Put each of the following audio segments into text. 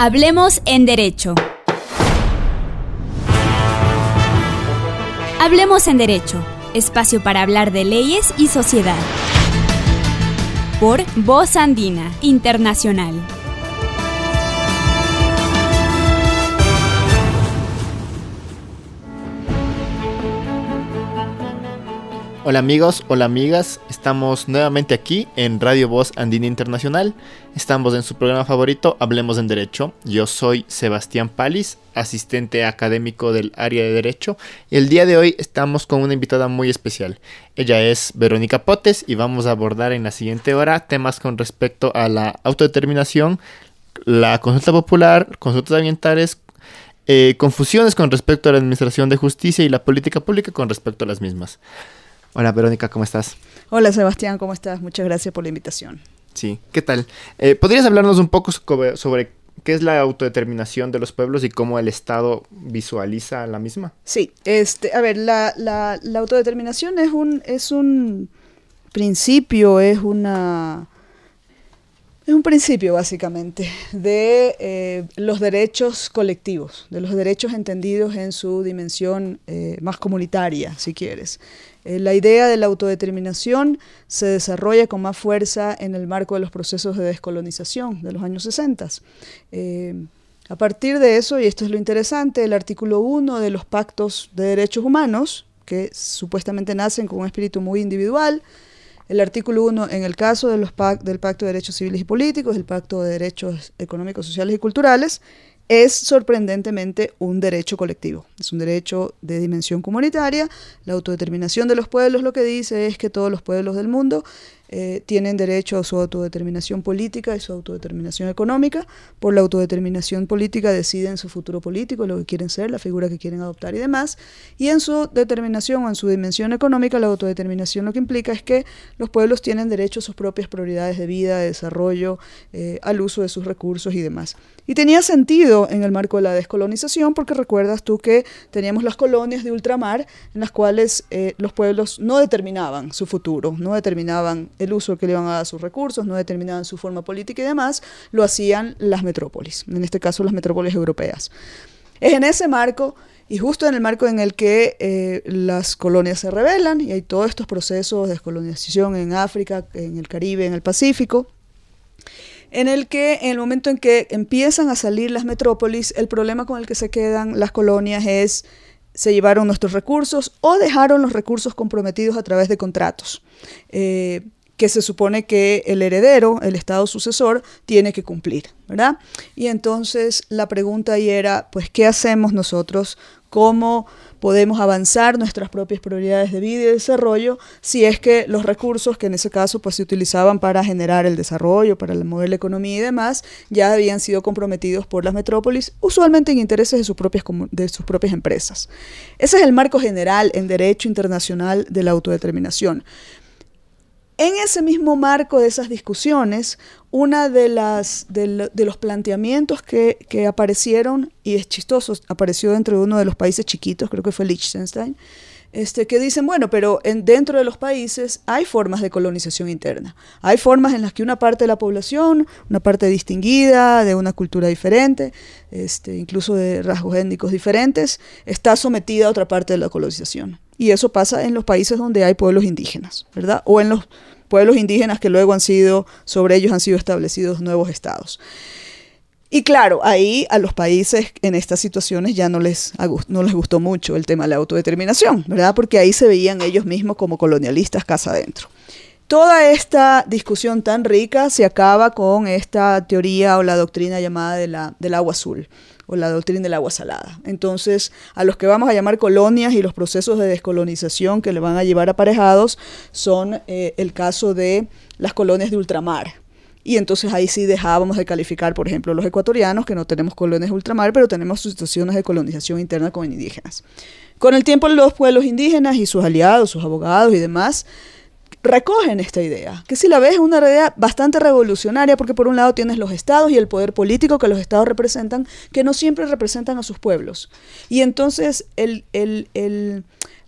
Hablemos en Derecho. Hablemos en Derecho, espacio para hablar de leyes y sociedad. Por Voz Andina Internacional. Hola amigos, hola amigas, estamos nuevamente aquí en Radio Voz Andina Internacional. Estamos en su programa favorito, Hablemos en Derecho. Yo soy Sebastián Palis, asistente académico del área de Derecho, y el día de hoy estamos con una invitada muy especial. Ella es Verónica Potes y vamos a abordar en la siguiente hora temas con respecto a la autodeterminación, la consulta popular, consultas ambientales, eh, confusiones con respecto a la administración de justicia y la política pública con respecto a las mismas. Hola Verónica, ¿cómo estás? Hola Sebastián, ¿cómo estás? Muchas gracias por la invitación. Sí, ¿qué tal? Eh, ¿Podrías hablarnos un poco sobre qué es la autodeterminación de los pueblos y cómo el Estado visualiza la misma? Sí, este, a ver, la, la, la autodeterminación es un, es un principio, es una... Es un principio, básicamente, de eh, los derechos colectivos, de los derechos entendidos en su dimensión eh, más comunitaria, si quieres. Eh, la idea de la autodeterminación se desarrolla con más fuerza en el marco de los procesos de descolonización de los años 60. Eh, a partir de eso, y esto es lo interesante, el artículo 1 de los pactos de derechos humanos, que supuestamente nacen con un espíritu muy individual, el artículo 1 en el caso del Pacto de Derechos Civiles y Políticos, el Pacto de Derechos Económicos, Sociales y Culturales, es sorprendentemente un derecho colectivo, es un derecho de dimensión comunitaria. La autodeterminación de los pueblos lo que dice es que todos los pueblos del mundo eh, tienen derecho a su autodeterminación política y su autodeterminación económica. Por la autodeterminación política deciden su futuro político, lo que quieren ser, la figura que quieren adoptar y demás. Y en su determinación o en su dimensión económica, la autodeterminación lo que implica es que los pueblos tienen derecho a sus propias prioridades de vida, de desarrollo, eh, al uso de sus recursos y demás. Y tenía sentido en el marco de la descolonización porque recuerdas tú que teníamos las colonias de ultramar en las cuales eh, los pueblos no determinaban su futuro, no determinaban el uso que le iban a dar sus recursos, no determinaban su forma política y demás, lo hacían las metrópolis, en este caso las metrópolis europeas. Es en ese marco y justo en el marco en el que eh, las colonias se rebelan y hay todos estos procesos de descolonización en África, en el Caribe, en el Pacífico, en el que en el momento en que empiezan a salir las metrópolis, el problema con el que se quedan las colonias es se llevaron nuestros recursos o dejaron los recursos comprometidos a través de contratos. Eh, que se supone que el heredero, el Estado sucesor, tiene que cumplir, ¿verdad? Y entonces la pregunta ahí era, pues, ¿qué hacemos nosotros? ¿Cómo podemos avanzar nuestras propias prioridades de vida y desarrollo si es que los recursos que en ese caso pues se utilizaban para generar el desarrollo, para mover la economía y demás, ya habían sido comprometidos por las metrópolis, usualmente en intereses de sus propias, de sus propias empresas. Ese es el marco general en derecho internacional de la autodeterminación. En ese mismo marco de esas discusiones, una de de, los planteamientos que, aparecieron, y es chistoso, apareció dentro de uno de los países chiquitos, creo que fue Liechtenstein, este, que dicen, bueno, pero en, dentro de los países hay formas de colonización interna. Hay formas en las que una parte de la población, una parte distinguida, de una cultura diferente, este, incluso de rasgos étnicos diferentes, está sometida a otra parte de la colonización. Y eso pasa en los países donde hay pueblos indígenas, ¿verdad? O en los pueblos indígenas que luego han sido, sobre ellos han sido establecidos nuevos estados. Y claro, ahí a los países en estas situaciones ya no les, no les gustó mucho el tema de la autodeterminación, ¿verdad? Porque ahí se veían ellos mismos como colonialistas casa adentro. Toda esta discusión tan rica se acaba con esta teoría o la doctrina llamada de la, del agua azul o la doctrina del agua salada. Entonces, a los que vamos a llamar colonias y los procesos de descolonización que le van a llevar aparejados son eh, el caso de las colonias de ultramar. Y entonces ahí sí dejábamos de calificar, por ejemplo, los ecuatorianos, que no tenemos colonias de ultramar, pero tenemos situaciones de colonización interna con indígenas. Con el tiempo los pueblos indígenas y sus aliados, sus abogados y demás, recogen esta idea, que si la ves es una idea bastante revolucionaria porque por un lado tienes los estados y el poder político que los estados representan, que no siempre representan a sus pueblos. Y entonces el,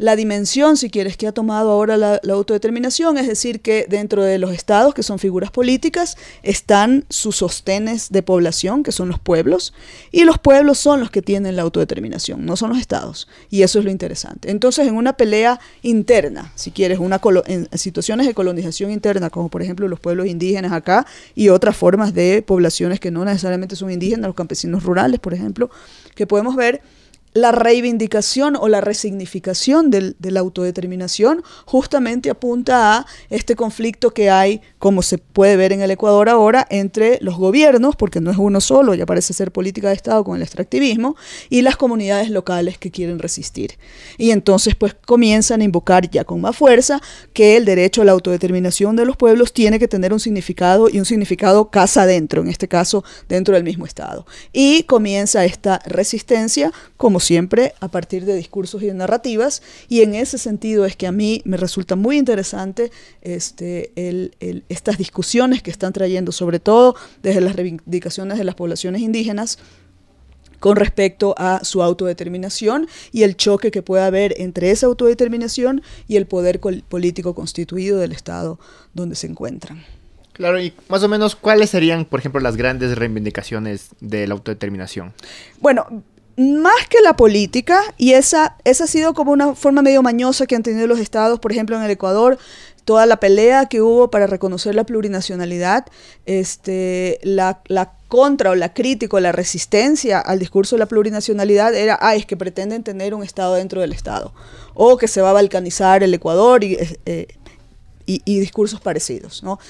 la dimensión, si quieres, que ha tomado ahora la, autodeterminación, es decir, que dentro de los estados, que son figuras políticas, están sus sostenes de población, que son los pueblos, y los pueblos son los que tienen la autodeterminación, no son los estados. Y eso es lo interesante. Entonces, en una pelea interna, si quieres, una en situaciones de colonización interna, como por ejemplo los pueblos indígenas acá y otras formas de poblaciones que no necesariamente son indígenas, los campesinos rurales, por ejemplo, que podemos ver la reivindicación o la resignificación de la autodeterminación justamente apunta a este conflicto que hay, como se puede ver en el Ecuador ahora, entre los gobiernos, porque no es uno solo, ya parece ser política de Estado con el extractivismo, y las comunidades locales que quieren resistir. Y entonces pues comienzan a invocar ya con más fuerza que el derecho a la autodeterminación de los pueblos tiene que tener un significado y un significado casa adentro, en este caso dentro del mismo Estado. Y comienza esta resistencia como siempre, a partir de discursos y de narrativas, y en ese sentido es que a mí me resulta muy interesante este, estas discusiones que están trayendo, sobre todo desde las reivindicaciones de las poblaciones indígenas, con respecto a su autodeterminación y el choque que puede haber entre esa autodeterminación y el poder político constituido del Estado donde se encuentran. Claro, y más o menos, ¿cuáles serían, por ejemplo, las grandes reivindicaciones de la autodeterminación? Bueno, más que la política, y esa, esa ha sido como una forma medio mañosa que han tenido los estados, por ejemplo, en el Ecuador, toda la pelea que hubo para reconocer la plurinacionalidad, este, la, la contra o la crítica o la resistencia al discurso de la plurinacionalidad era, ah, es que pretenden tener un Estado dentro del Estado, o que se va a balcanizar el Ecuador y, eh, y, y discursos parecidos, ¿no?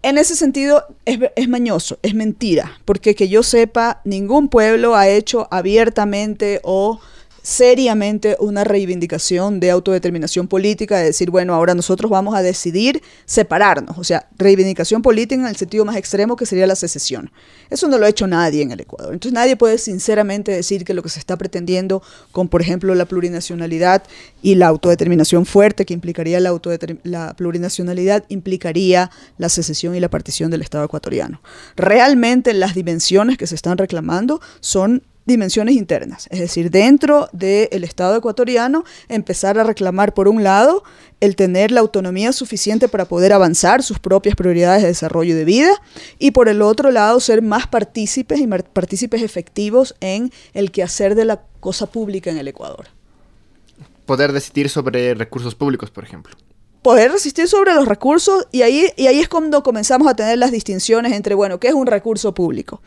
en ese sentido es, mañoso, es mentira, porque que yo sepa, ningún pueblo ha hecho abiertamente o seriamente una reivindicación de autodeterminación política, de decir, bueno, ahora nosotros vamos a decidir separarnos, o sea, reivindicación política en el sentido más extremo que sería la secesión. Eso no lo ha hecho nadie en el Ecuador. Entonces nadie puede sinceramente decir que lo que se está pretendiendo con, por ejemplo, la plurinacionalidad y la autodeterminación fuerte que implicaría la, la plurinacionalidad, implicaría la secesión y la partición del Estado ecuatoriano. Realmente las dimensiones que se están reclamando son dimensiones internas, es decir, dentro del Estado ecuatoriano, empezar a reclamar, por un lado, el tener la autonomía suficiente para poder avanzar sus propias prioridades de desarrollo de vida, y por el otro lado, ser más partícipes y partícipes efectivos en el quehacer de la cosa pública en el Ecuador. Poder decidir sobre recursos públicos, por ejemplo poder resistir sobre los recursos y ahí, y ahí es cuando comenzamos a tener las distinciones entre, bueno, ¿qué es un recurso público?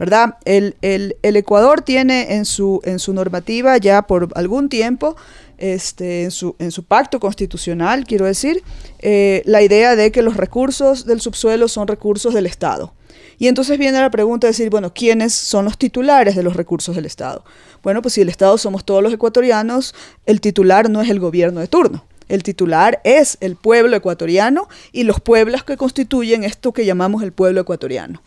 ¿Verdad? El, Ecuador tiene en su, en su normativa ya por algún tiempo, este, en, su, en su pacto constitucional, quiero decir, eh, la idea de que los recursos del subsuelo son recursos del Estado. Y entonces viene la pregunta de decir, bueno, ¿quiénes son los titulares de los recursos del Estado? Bueno, pues si el Estado somos todos los ecuatorianos, el titular no es el gobierno de turno. El titular es el pueblo ecuatoriano y los pueblos que constituyen esto que llamamos el pueblo ecuatoriano.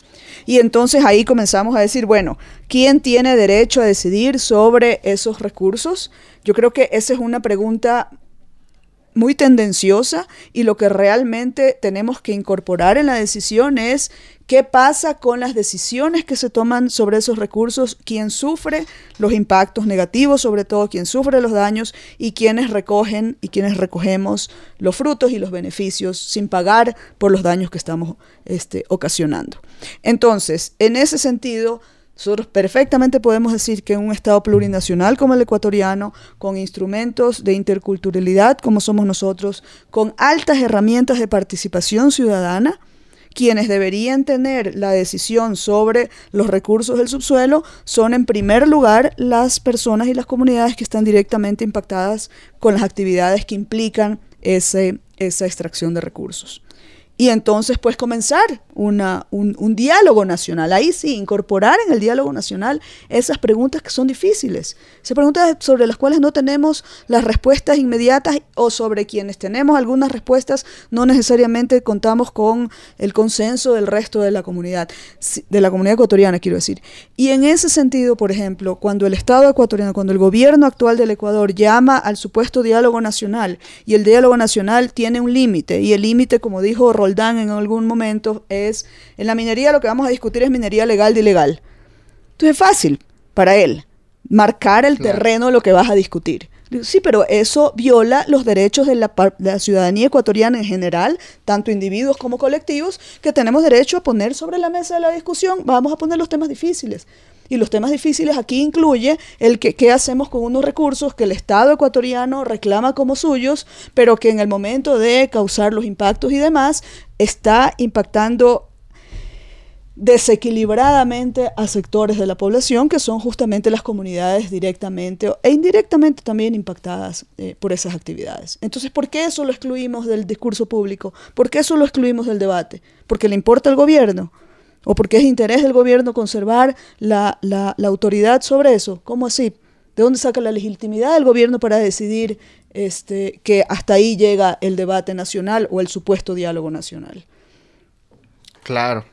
Y entonces ahí comenzamos a decir, bueno, ¿quién tiene derecho a decidir sobre esos recursos? Yo creo que esa es una pregunta muy tendenciosa y lo que realmente tenemos que incorporar en la decisión es qué pasa con las decisiones que se toman sobre esos recursos, quién sufre los impactos negativos, sobre todo quién sufre los daños y quiénes recogen y quiénes recogemos los frutos y los beneficios sin pagar por los daños que estamos este, ocasionando. Entonces, en ese sentido, nosotros perfectamente podemos decir que un Estado plurinacional como el ecuatoriano, con instrumentos de interculturalidad como somos nosotros, con altas herramientas de participación ciudadana, quienes deberían tener la decisión sobre los recursos del subsuelo son en primer lugar las personas y las comunidades que están directamente impactadas con las actividades que implican ese, esa extracción de recursos y entonces pues comenzar una, un, un, diálogo nacional. Ahí sí, incorporar en el diálogo nacional esas preguntas que son difíciles, esas preguntas sobre las cuales no tenemos las respuestas inmediatas o sobre quienes tenemos algunas respuestas no necesariamente contamos con el consenso del resto de la comunidad, de la comunidad ecuatoriana quiero decir. Y en ese sentido, por ejemplo, cuando el Estado ecuatoriano, cuando el gobierno actual del Ecuador llama al supuesto diálogo nacional y el diálogo nacional tiene un límite y el límite, como dijo Roldán en algún momento, es, en la minería lo que vamos a discutir es minería legal de ilegal. Entonces es fácil para él marcar el terreno de lo que vas a discutir. Sí, pero eso viola los derechos de la, de la, ciudadanía ecuatoriana en general, tanto individuos como colectivos, que tenemos derecho a poner sobre la mesa de la discusión. Vamos a poner los temas difíciles. Y los temas difíciles aquí incluye el que qué hacemos con unos recursos que el Estado ecuatoriano reclama como suyos, pero que en el momento de causar los impactos y demás está impactando desequilibradamente a sectores de la población que son justamente las comunidades directamente e indirectamente también impactadas eh, por esas actividades. Entonces, ¿por qué eso lo excluimos del discurso público? ¿Por qué eso lo excluimos del debate? ¿Porque le importa al gobierno? ¿O porque es interés del gobierno conservar la, la, la autoridad sobre eso? ¿Cómo así? ¿De dónde saca la legitimidad del gobierno para decidir este, que hasta ahí llega el debate nacional o el supuesto diálogo nacional? Claro,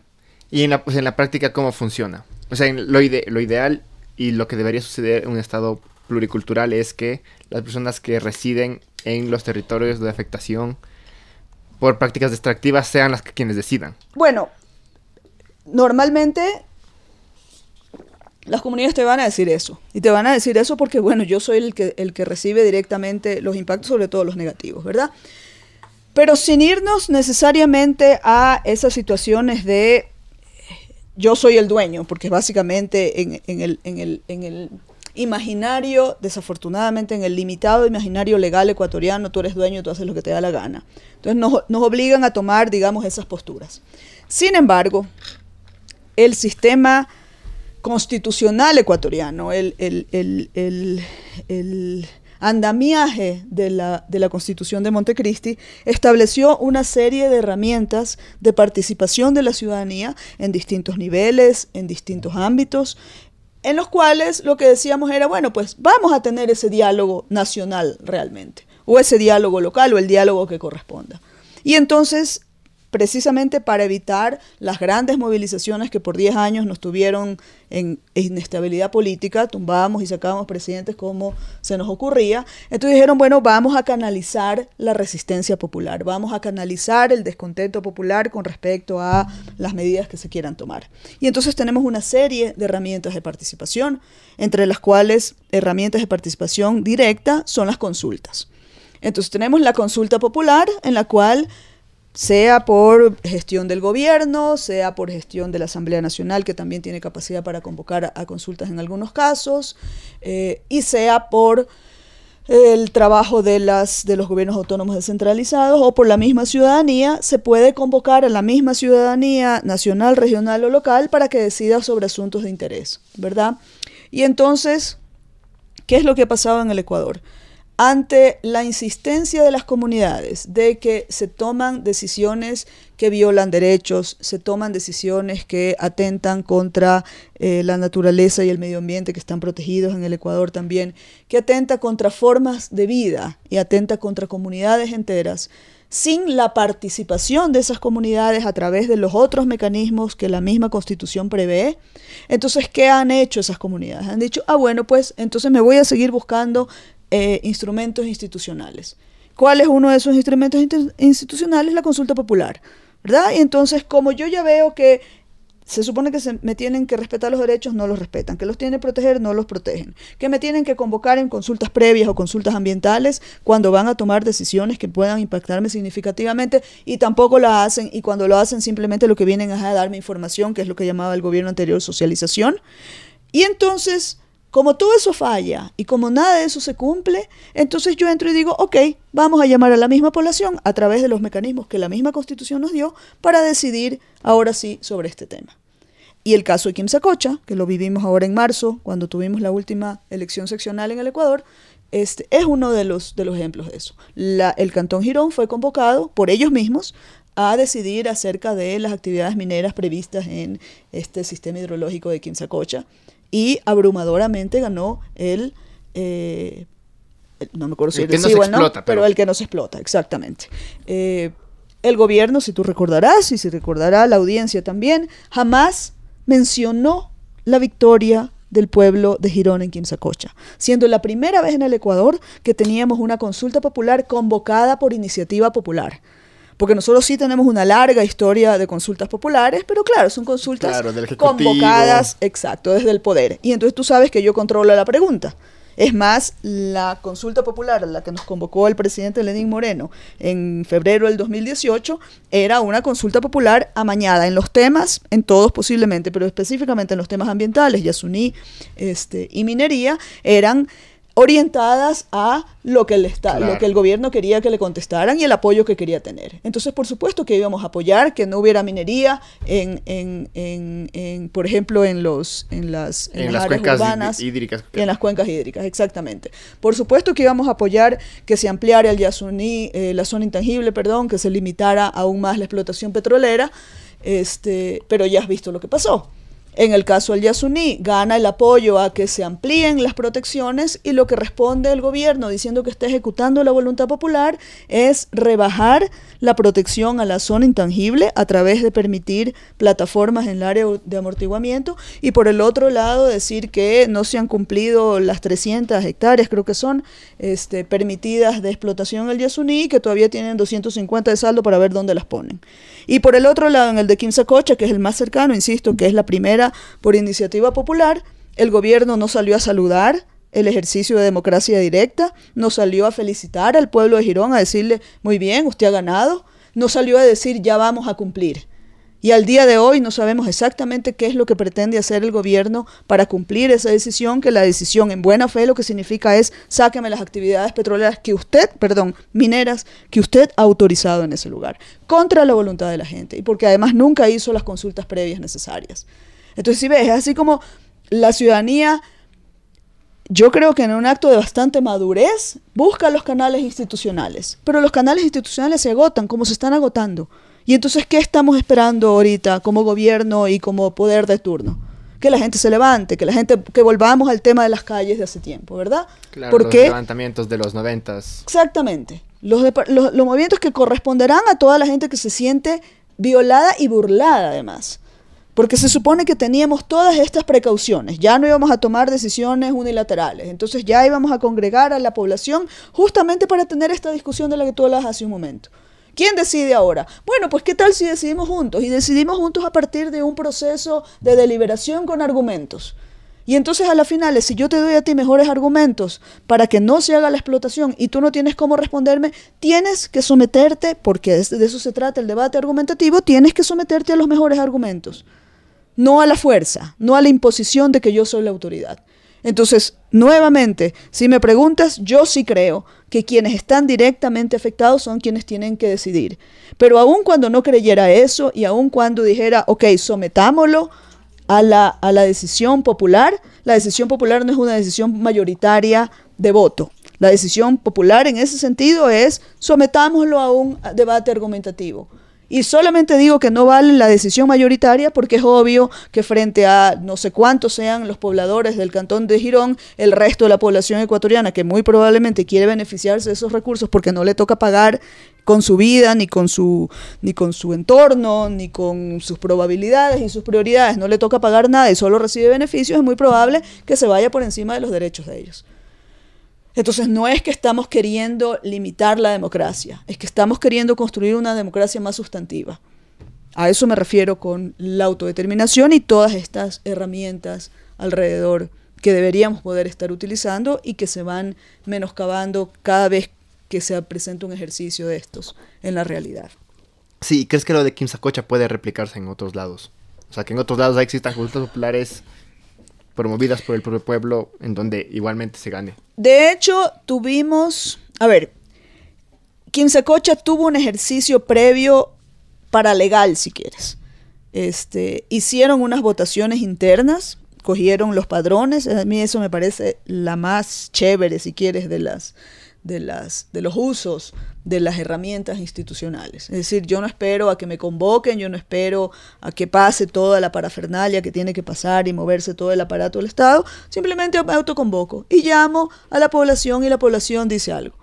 y en la, pues en la práctica, ¿cómo funciona? O sea, lo, lo ideal y lo que debería suceder en un estado pluricultural es que las personas que residen en los territorios de afectación por prácticas destructivas sean las que quienes decidan. Bueno, normalmente las comunidades te van a decir eso. Y te van a decir eso porque, bueno, yo soy el que, el que recibe directamente los impactos, sobre todo los negativos, ¿verdad? Pero sin irnos necesariamente a esas situaciones de yo soy el dueño, porque básicamente en, el, en, el, en el imaginario, desafortunadamente en el limitado imaginario legal ecuatoriano, tú eres dueño, tú haces lo que te da la gana. Entonces nos, nos obligan a tomar, digamos, esas posturas. Sin embargo, el sistema constitucional ecuatoriano, el, andamiaje de la, de la Constitución de Montecristi estableció una serie de herramientas de participación de la ciudadanía en distintos niveles, en distintos ámbitos, en los cuales lo que decíamos era, bueno, pues vamos a tener ese diálogo nacional realmente, o ese diálogo local, o el diálogo que corresponda. Y entonces precisamente para evitar las grandes movilizaciones que por 10 años nos tuvieron en inestabilidad política, tumbábamos y sacábamos presidentes como se nos ocurría. Entonces dijeron, bueno, vamos a canalizar la resistencia popular, vamos a canalizar el descontento popular con respecto a las medidas que se quieran tomar. Y entonces tenemos una serie de herramientas de participación, entre las cuales herramientas de participación directa son las consultas. Entonces tenemos la consulta popular en la cual sea por gestión del gobierno, sea por gestión de la Asamblea Nacional, que también tiene capacidad para convocar a, consultas en algunos casos, eh, y sea por el trabajo de, las, de los gobiernos autónomos descentralizados o por la misma ciudadanía, se puede convocar a la misma ciudadanía nacional, regional o local para que decida sobre asuntos de interés, ¿verdad? Y entonces, ¿qué es lo que ha pasado en el Ecuador? Ante la insistencia de las comunidades de que se toman decisiones que violan derechos, se toman decisiones que atentan contra eh, la naturaleza y el medio ambiente que están protegidos en el Ecuador también, que atenta contra formas de vida y atenta contra comunidades enteras, sin la participación de esas comunidades a través de los otros mecanismos que la misma constitución prevé. Entonces, ¿qué han hecho esas comunidades? Han dicho, ah, bueno, pues entonces me voy a seguir buscando eh, instrumentos institucionales. ¿Cuál es uno de esos instrumentos institucionales? La consulta popular, ¿verdad? Y entonces, como yo ya veo que se supone que se me tienen que respetar los derechos, no los respetan, que los tienen que proteger, no los protegen, que me tienen que convocar en consultas previas o consultas ambientales cuando van a tomar decisiones que puedan impactarme significativamente y tampoco la hacen y cuando lo hacen simplemente lo que vienen es a darme información, que es lo que llamaba el gobierno anterior socialización. Y entonces como todo eso falla y como nada de eso se cumple, entonces yo entro y digo, ok, vamos a llamar a la misma población a través de los mecanismos que la misma constitución nos dio para decidir ahora sí sobre este tema. Y el caso de Kim Sacocha, que lo vivimos ahora en marzo, cuando tuvimos la última elección seccional en el Ecuador, este, es uno de los, de los ejemplos de eso. El Cantón Girón fue convocado por ellos mismos a decidir acerca de las actividades mineras previstas en este sistema hidrológico de Quimsacocha y abrumadoramente ganó el, eh, no me acuerdo si el, pero... el que no se explota, exactamente. Eh, el gobierno, si tú recordarás, y si recordará la audiencia también, jamás mencionó la victoria del pueblo de Girón en Quimsacocha, siendo la primera vez en el Ecuador que teníamos una consulta popular convocada por iniciativa popular porque nosotros sí tenemos una larga historia de consultas populares, pero claro, son consultas convocadas, exacto, desde el poder. Y entonces tú sabes que yo controlo la pregunta. Es más, la consulta popular a la que nos convocó el presidente Lenín Moreno en febrero del 2018 era una consulta popular amañada en los temas, en todos posiblemente, pero específicamente en los temas ambientales, Yasuní este, y minería, eran orientadas a lo que, el Estado, lo que el gobierno quería que le contestaran y el apoyo que quería tener. Entonces, por supuesto que íbamos a apoyar que no hubiera minería en, en, en, por ejemplo, en, los, en las, en, las, cuencas urbanas hídricas. En las cuencas hídricas, exactamente. Por supuesto que íbamos a apoyar que se ampliara el Yasuní, eh, la zona intangible, perdón, que se limitara aún más la explotación petrolera, este, pero ya has visto lo que pasó. En el caso del Yasuní, gana el apoyo a que se amplíen las protecciones y lo que responde el gobierno diciendo que está ejecutando la voluntad popular es rebajar la protección a la zona intangible a través de permitir plataformas en el área de amortiguamiento y por el otro lado decir que no se han cumplido las 300 hectáreas, creo que son, este, permitidas de explotación en el Yasuní, que todavía tienen 250 de saldo para ver dónde las ponen. Y por el otro lado, en el de Quimsacocha, que es el más cercano, insisto, que es la primera por iniciativa popular, el gobierno no salió a saludar el ejercicio de democracia directa, no salió a felicitar al pueblo de Girón, a decirle, muy bien, usted ha ganado, no salió a decir, ya vamos a cumplir. Y al día de hoy no sabemos exactamente qué es lo que pretende hacer el gobierno para cumplir esa decisión, que la decisión en buena fe lo que significa es sáqueme las actividades petroleras que usted, perdón, mineras, que usted ha autorizado en ese lugar, contra la voluntad de la gente y porque además nunca hizo las consultas previas necesarias. Entonces, si ves, es así como la ciudadanía yo creo que en un acto de bastante madurez busca los canales institucionales, pero los canales institucionales se agotan como se están agotando. Y entonces, ¿qué estamos esperando ahorita como gobierno y como poder de turno? Que la gente se levante, que la gente, que volvamos al tema de las calles de hace tiempo, ¿verdad? Claro, Porque, los levantamientos de los noventas. Exactamente. Los, los, los movimientos que corresponderán a toda la gente que se siente violada y burlada además porque se supone que teníamos todas estas precauciones, ya no íbamos a tomar decisiones unilaterales, entonces ya íbamos a congregar a la población justamente para tener esta discusión de la que tú hablas hace un momento. ¿Quién decide ahora? Bueno, pues qué tal si decidimos juntos y decidimos juntos a partir de un proceso de deliberación con argumentos. Y entonces a la final, si yo te doy a ti mejores argumentos para que no se haga la explotación y tú no tienes cómo responderme, tienes que someterte, porque de eso se trata el debate argumentativo, tienes que someterte a los mejores argumentos no a la fuerza, no a la imposición de que yo soy la autoridad. Entonces, nuevamente, si me preguntas, yo sí creo que quienes están directamente afectados son quienes tienen que decidir. Pero aun cuando no creyera eso y aun cuando dijera, ok, sometámoslo a la, a la decisión popular, la decisión popular no es una decisión mayoritaria de voto. La decisión popular en ese sentido es sometámoslo a un debate argumentativo. Y solamente digo que no vale la decisión mayoritaria porque es obvio que frente a no sé cuántos sean los pobladores del cantón de Girón, el resto de la población ecuatoriana que muy probablemente quiere beneficiarse de esos recursos porque no le toca pagar con su vida, ni con su, ni con su entorno, ni con sus probabilidades y sus prioridades, no le toca pagar nada y solo recibe beneficios, es muy probable que se vaya por encima de los derechos de ellos. Entonces no es que estamos queriendo limitar la democracia, es que estamos queriendo construir una democracia más sustantiva. A eso me refiero con la autodeterminación y todas estas herramientas alrededor que deberíamos poder estar utilizando y que se van menoscabando cada vez que se presenta un ejercicio de estos en la realidad. Sí, ¿crees que lo de Kim puede replicarse en otros lados? O sea, que en otros lados existan populares promovidas por el propio pueblo en donde igualmente se gane. De hecho, tuvimos, a ver, Quincecocha tuvo un ejercicio previo para legal, si quieres. Este, hicieron unas votaciones internas, cogieron los padrones, a mí eso me parece la más chévere, si quieres, de las de, las, de los usos de las herramientas institucionales. Es decir, yo no espero a que me convoquen, yo no espero a que pase toda la parafernalia que tiene que pasar y moverse todo el aparato del Estado, simplemente me autoconvoco y llamo a la población y la población dice algo.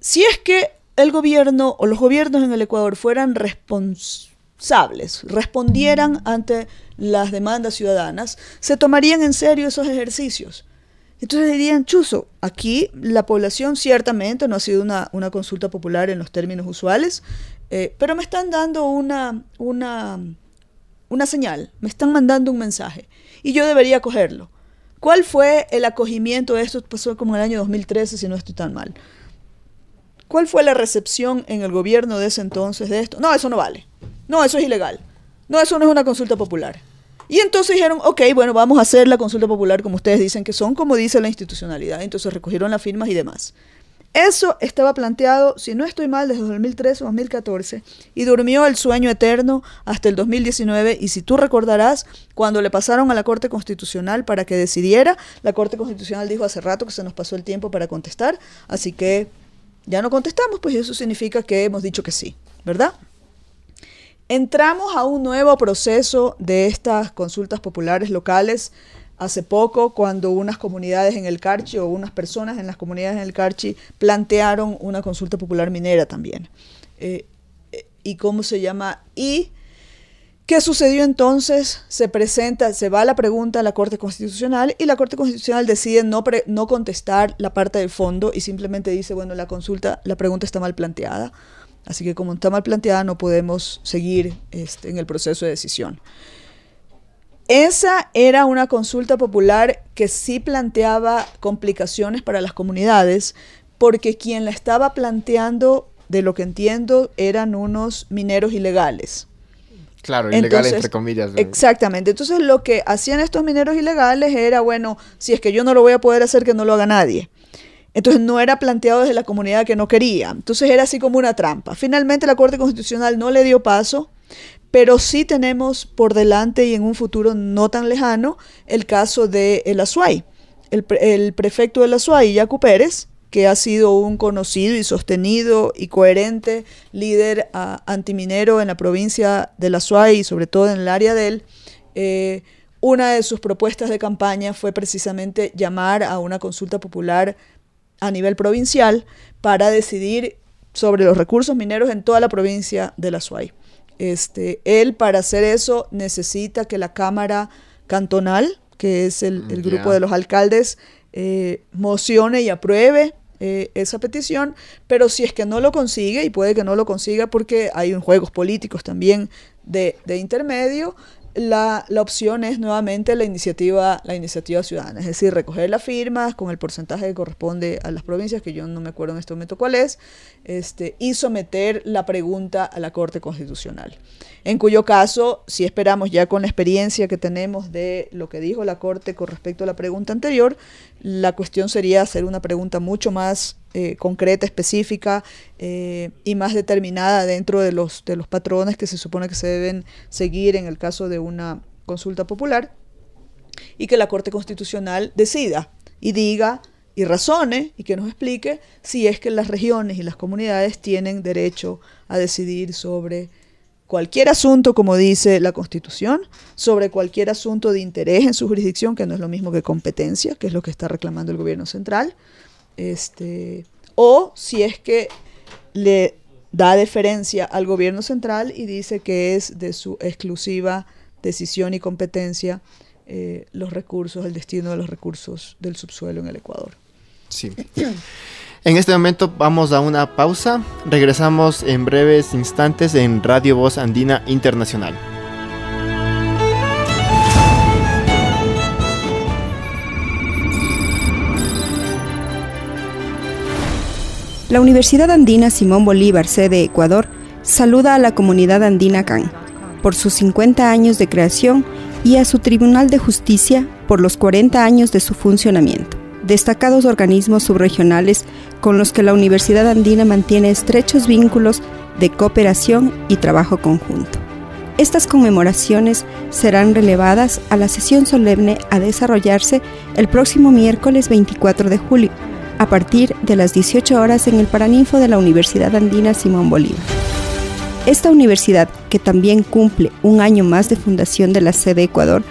Si es que el gobierno o los gobiernos en el Ecuador fueran responsables, respondieran ante las demandas ciudadanas, se tomarían en serio esos ejercicios. Entonces dirían, Chuzo, aquí la población ciertamente no ha sido una, consulta popular en los términos usuales, eh, pero me están dando una, una, una señal, me están mandando un mensaje y yo debería cogerlo. ¿Cuál fue el acogimiento de esto? Pasó como en el año 2013, si no estoy tan mal. ¿Cuál fue la recepción en el gobierno de ese entonces de esto? No, eso no vale. No, eso es ilegal. No, eso no es una consulta popular. Y entonces dijeron, ok, bueno, vamos a hacer la consulta popular como ustedes dicen que son, como dice la institucionalidad. Entonces recogieron las firmas y demás. Eso estaba planteado, si no estoy mal, desde 2013 o 2014 y durmió el sueño eterno hasta el 2019 y si tú recordarás, cuando le pasaron a la Corte Constitucional para que decidiera, la Corte Constitucional dijo hace rato que se nos pasó el tiempo para contestar, así que ya no contestamos, pues eso significa que hemos dicho que sí, ¿verdad? Entramos a un nuevo proceso de estas consultas populares locales hace poco cuando unas comunidades en el Carchi o unas personas en las comunidades en el Carchi plantearon una consulta popular minera también. Eh, eh, ¿Y cómo se llama? Y ¿Qué sucedió entonces? Se presenta, se va la pregunta a la Corte Constitucional y la Corte Constitucional decide no, no contestar la parte del fondo y simplemente dice, bueno, la consulta, la pregunta está mal planteada. Así que como está mal planteada no podemos seguir este, en el proceso de decisión. Esa era una consulta popular que sí planteaba complicaciones para las comunidades, porque quien la estaba planteando, de lo que entiendo, eran unos mineros ilegales. Claro, ilegales entre comillas. Exactamente. Entonces lo que hacían estos mineros ilegales era, bueno, si es que yo no lo voy a poder hacer, que no lo haga nadie. Entonces no era planteado desde la comunidad que no quería. Entonces era así como una trampa. Finalmente la Corte Constitucional no le dio paso, pero sí tenemos por delante y en un futuro no tan lejano el caso de el Azuay. El, prefecto del Azuay, Yacu Pérez, que ha sido un conocido y sostenido y coherente líder uh, antiminero en la provincia de La Azuay y sobre todo en el área de él, eh, una de sus propuestas de campaña fue precisamente llamar a una consulta popular a nivel provincial para decidir sobre los recursos mineros en toda la provincia de La Suay. Este, él para hacer eso necesita que la Cámara Cantonal, que es el, el grupo de los alcaldes, eh, mocione y apruebe eh, esa petición, pero si es que no lo consigue, y puede que no lo consiga porque hay un juegos políticos también de, de intermedio, la, la, opción es nuevamente la iniciativa, la iniciativa ciudadana, es decir, recoger las firmas con el porcentaje que corresponde a las provincias, que yo no me acuerdo en este momento cuál es, este, y someter la pregunta a la Corte Constitucional. En cuyo caso, si esperamos ya con la experiencia que tenemos de lo que dijo la Corte con respecto a la pregunta anterior, la cuestión sería hacer una pregunta mucho más eh, concreta, específica eh, y más determinada dentro de los, de los patrones que se supone que se deben seguir en el caso de una consulta popular y que la Corte Constitucional decida y diga y razone y que nos explique si es que las regiones y las comunidades tienen derecho a decidir sobre cualquier asunto, como dice la Constitución, sobre cualquier asunto de interés en su jurisdicción, que no es lo mismo que competencia, que es lo que está reclamando el gobierno central, este, o si es que le da deferencia al gobierno central y dice que es de su exclusiva decisión y competencia eh, los recursos, el destino de los recursos del subsuelo en el Ecuador. Sí. En este momento vamos a una pausa. Regresamos en breves instantes en Radio Voz Andina Internacional. La Universidad Andina Simón Bolívar, sede Ecuador, saluda a la comunidad andina CAN por sus 50 años de creación y a su Tribunal de Justicia por los 40 años de su funcionamiento, destacados organismos subregionales con los que la Universidad Andina mantiene estrechos vínculos de cooperación y trabajo conjunto. Estas conmemoraciones serán relevadas a la sesión solemne a desarrollarse el próximo miércoles 24 de julio a partir de las 18 horas en el Paraninfo de la Universidad Andina Simón Bolívar. Esta universidad, que también cumple un año más de fundación de la sede Ecuador,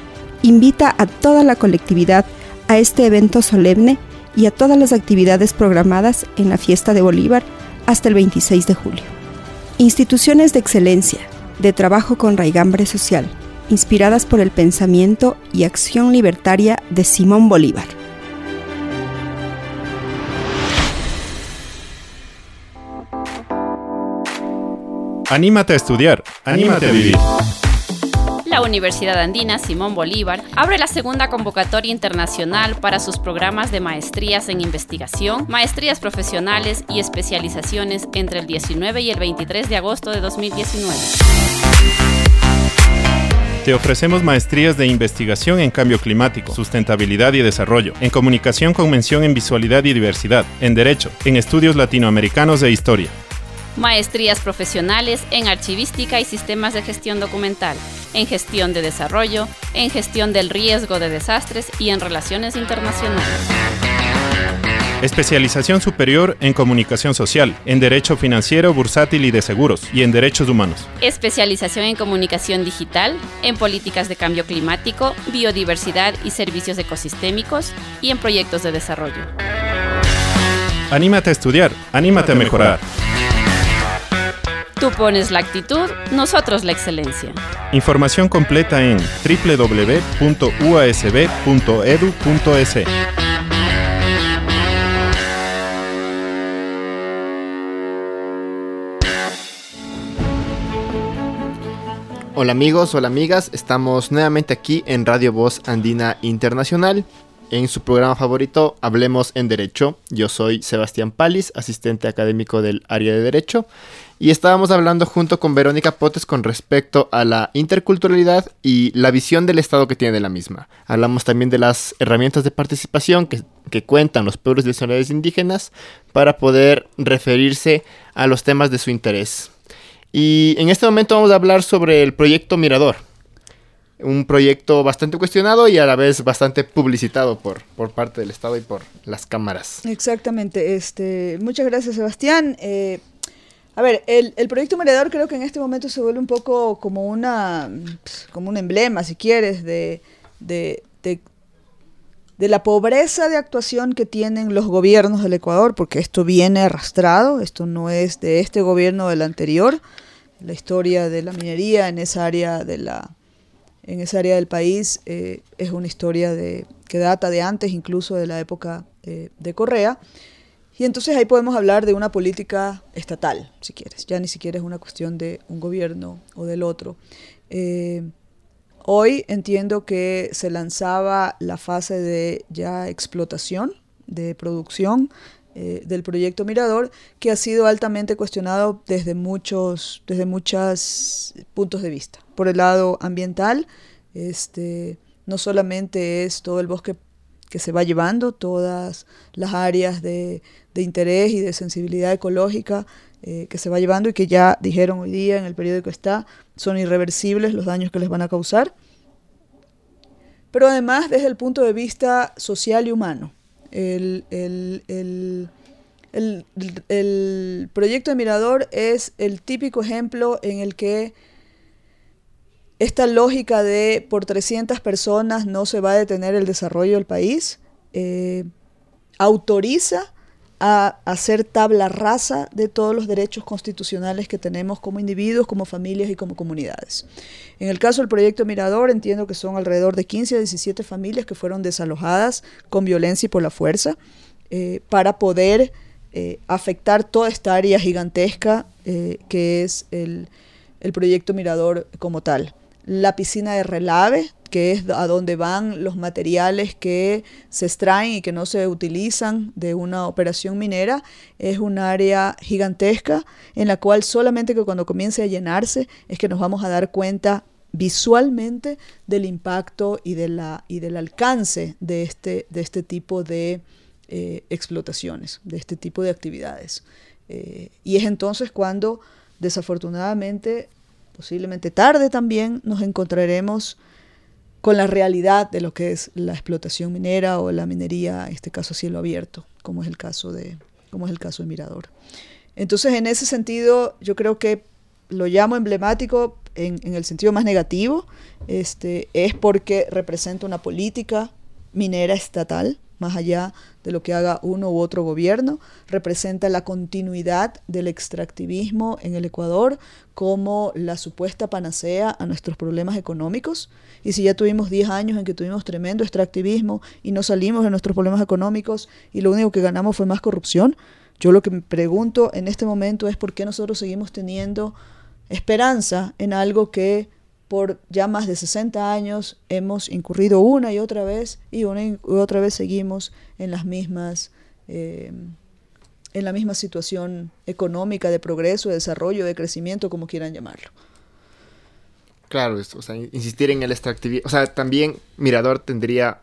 invita a toda la colectividad a este evento solemne y a todas las actividades programadas en la fiesta de Bolívar hasta el 26 de julio. Instituciones de excelencia, de trabajo con raigambre social, inspiradas por el pensamiento y acción libertaria de Simón Bolívar. Anímate a estudiar, anímate a vivir. la Universidad Andina Simón Bolívar abre la segunda convocatoria internacional para sus programas de maestrías en investigación, maestrías profesionales y especializaciones entre el 19 y el 23 de agosto de 2019. Te ofrecemos maestrías de investigación en cambio climático, sustentabilidad y desarrollo, en comunicación con mención en visualidad y diversidad, en derecho, en estudios latinoamericanos e historia. Maestrías profesionales en archivística y sistemas de gestión documental, en gestión de desarrollo, en gestión del riesgo de desastres y en relaciones internacionales. Especialización superior en comunicación social, en derecho financiero, bursátil y de seguros, y en derechos humanos. Especialización en comunicación digital, en políticas de cambio climático, biodiversidad y servicios ecosistémicos, y en proyectos de desarrollo. Anímate a estudiar, anímate a mejorar. Tú pones la actitud, nosotros la excelencia. Información completa en www.uasb.edu.es. Hola amigos, hola amigas, estamos nuevamente aquí en Radio Voz Andina Internacional. En su programa favorito, Hablemos en Derecho. Yo soy Sebastián Palis, asistente académico del área de Derecho. Y estábamos hablando junto con Verónica Potes con respecto a la interculturalidad y la visión del Estado que tiene de la misma. Hablamos también de las herramientas de participación que, que cuentan los pueblos y nacionalidades indígenas para poder referirse a los temas de su interés. Y en este momento vamos a hablar sobre el proyecto Mirador. Un proyecto bastante cuestionado y a la vez bastante publicitado por, por parte del Estado y por las cámaras. Exactamente. Este, muchas gracias, Sebastián. Eh, a ver, el, el, proyecto Mirador creo que en este momento se vuelve un poco como una como un emblema, si quieres, de, de, de, la pobreza de actuación que tienen los gobiernos del Ecuador, porque esto viene arrastrado, esto no es de este gobierno del anterior. La historia de la minería en esa área de la en esa área del país eh, es una historia de, que data de antes incluso de la época eh, de Correa. Y entonces ahí podemos hablar de una política estatal, si quieres. Ya ni siquiera es una cuestión de un gobierno o del otro. Eh, Hoy entiendo que se lanzaba la fase de ya explotación, de producción eh, del proyecto Mirador, que ha sido altamente cuestionado desde muchos, desde muchos puntos de vista. Por el lado ambiental, este, no solamente es todo el bosque que se va llevando, todas las áreas de, de interés y de sensibilidad ecológica eh, que se va llevando y que ya dijeron hoy día en el periódico está, son irreversibles los daños que les van a causar. Pero además desde el punto de vista social y humano. El, el, el, el, proyecto de Mirador es el típico ejemplo en el que esta lógica de por 300 personas no se va a detener el desarrollo del país, eh, autoriza a hacer tabla rasa de todos los derechos constitucionales que tenemos como individuos, como familias y como comunidades. En el caso del proyecto Mirador, entiendo que son alrededor de 15 a 17 familias que fueron desalojadas con violencia y por la fuerza eh, para poder eh, afectar toda esta área gigantesca eh, que es el, el proyecto Mirador como tal. La piscina de relave, que es a donde van los materiales que se extraen y que no se utilizan de una operación minera, es un área gigantesca en la cual solamente que cuando comience a llenarse es que nos vamos a dar cuenta visualmente del impacto y, de la, y del alcance de este, de este tipo de eh, explotaciones, de este tipo de actividades. Eh, y es entonces cuando desafortunadamente, posiblemente tarde también, nos encontraremos con la realidad de lo que es la explotación minera o la minería, en este caso a cielo abierto, como es el caso de, como es el caso de Mirador. Entonces, en ese sentido, yo creo que lo llamo emblemático en, en el sentido más negativo, este, es porque representa una política minera estatal, más allá de lo que haga uno u otro gobierno, representa la continuidad del extractivismo en el Ecuador como la supuesta panacea a nuestros problemas económicos. Y si ya tuvimos 10 años en que tuvimos tremendo extractivismo y no salimos de nuestros problemas económicos y lo único que ganamos fue más corrupción, yo lo que me pregunto en este momento es por qué nosotros seguimos teniendo esperanza en algo que por ya más de 60 años hemos incurrido una y otra vez y una y otra vez seguimos en las mismas eh, en la misma situación económica de progreso, de desarrollo, de crecimiento, como quieran llamarlo. Claro, o sea, insistir en el extractivismo. O sea, también Mirador tendría,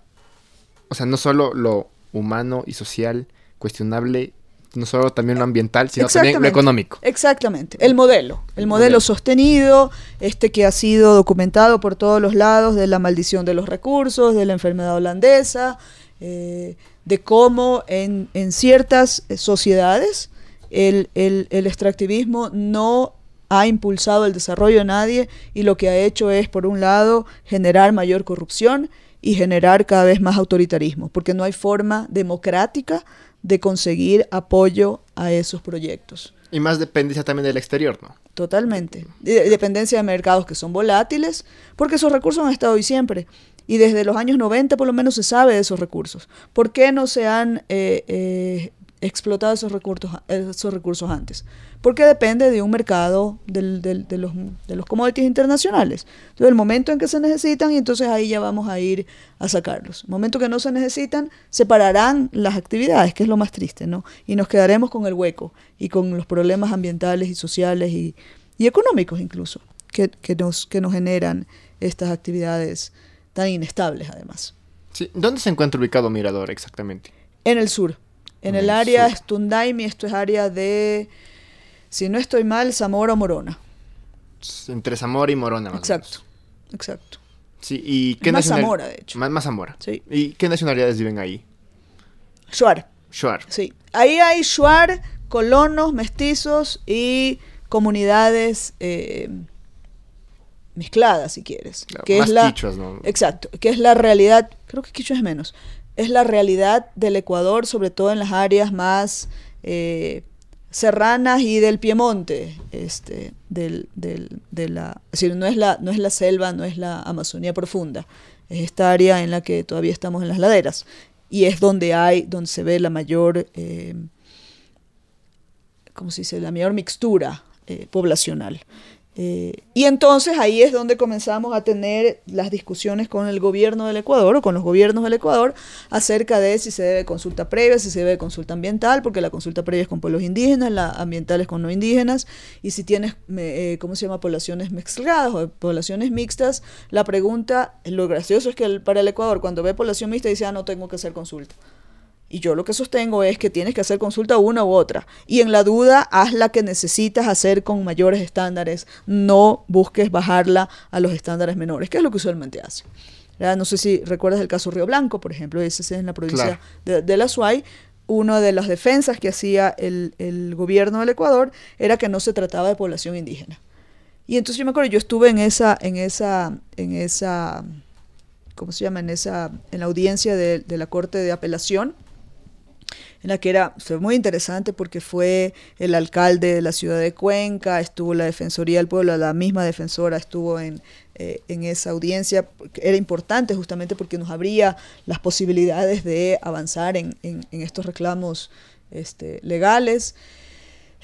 o sea, no solo lo humano y social cuestionable, no solo también lo ambiental, sino también lo económico. Exactamente, el modelo, el modelo sostenido, este que ha sido documentado por todos los lados de la maldición de los recursos, de la enfermedad holandesa, eh, de cómo en, en ciertas sociedades el, el, el extractivismo no ha impulsado el desarrollo de nadie y lo que ha hecho es, por un lado, generar mayor corrupción y generar cada vez más autoritarismo, porque no hay forma democrática de conseguir apoyo a esos proyectos. Y más dependencia también del exterior, ¿no? Totalmente. dependencia de mercados que son volátiles, porque esos recursos han estado ahí siempre. Y desde los años 90 por lo menos se sabe de esos recursos. ¿Por qué no se han eh, eh, explotado esos recursos, esos recursos antes? Porque depende de un mercado del, del, de, los, de los commodities internacionales. Entonces, el momento en que se necesitan, y entonces ahí ya vamos a ir a sacarlos. El momento que no se necesitan, separarán las actividades, que es lo más triste, ¿no? Y nos quedaremos con el hueco y con los problemas ambientales y sociales y, y económicos incluso que, que, nos, que nos generan estas actividades tan inestables además. Sí. ¿Dónde se encuentra ubicado Mirador exactamente? En el sur, en, el, área Stundaimi, esto es área de, si no estoy mal, Zamora o Morona. Entre Zamora y Morona. Más exacto, exacto. Sí, ¿y qué más Zamora, de hecho. Más, más Zamora. Sí. ¿Y qué nacionalidades viven ahí? Shuar. Shuar. Sí. Ahí hay Shuar, colonos, mestizos y comunidades eh, mezcladas, si quieres. que más es la, quichuas, ¿no? Exacto, que es la realidad, creo que quichua es menos, es la realidad del Ecuador, sobre todo en las áreas más eh, serranas y del Piemonte, este, del, del, de la, es decir, no es la, no es la selva, no es la Amazonía profunda, es esta área en la que todavía estamos en las laderas y es donde hay, donde se ve la mayor, eh, ¿cómo se dice? La mayor mixtura eh, poblacional. Eh, y entonces ahí es donde comenzamos a tener las discusiones con el gobierno del Ecuador o con los gobiernos del Ecuador acerca de si se debe consulta previa, si se debe consulta ambiental, porque la consulta previa es con pueblos indígenas, la ambiental es con no indígenas, y si tienes, eh, ¿cómo se llama?, poblaciones mezcladas o poblaciones mixtas, la pregunta, lo gracioso es que el, para el Ecuador cuando ve población mixta dice, ah, no tengo que hacer consulta. Y yo lo que sostengo es que tienes que hacer consulta una u otra. Y en la duda, haz la que necesitas hacer con mayores estándares. No busques bajarla a los estándares menores, que es lo que usualmente hace. No sé si recuerdas el caso Río Blanco, por ejemplo, ese es en la provincia Claro. de, de la Suay. Una de las defensas que hacía el, el gobierno del Ecuador era que no se trataba de población indígena. Y entonces yo me acuerdo, yo estuve en esa, en esa, en esa, ¿cómo se llama? En esa, en la audiencia de, de la Corte de Apelación, en la que era fue muy interesante porque fue el alcalde de la ciudad de Cuenca, estuvo la Defensoría del Pueblo, la misma defensora estuvo en, eh, en esa audiencia. Era importante justamente porque nos abría las posibilidades de avanzar en, en, en estos reclamos este, legales.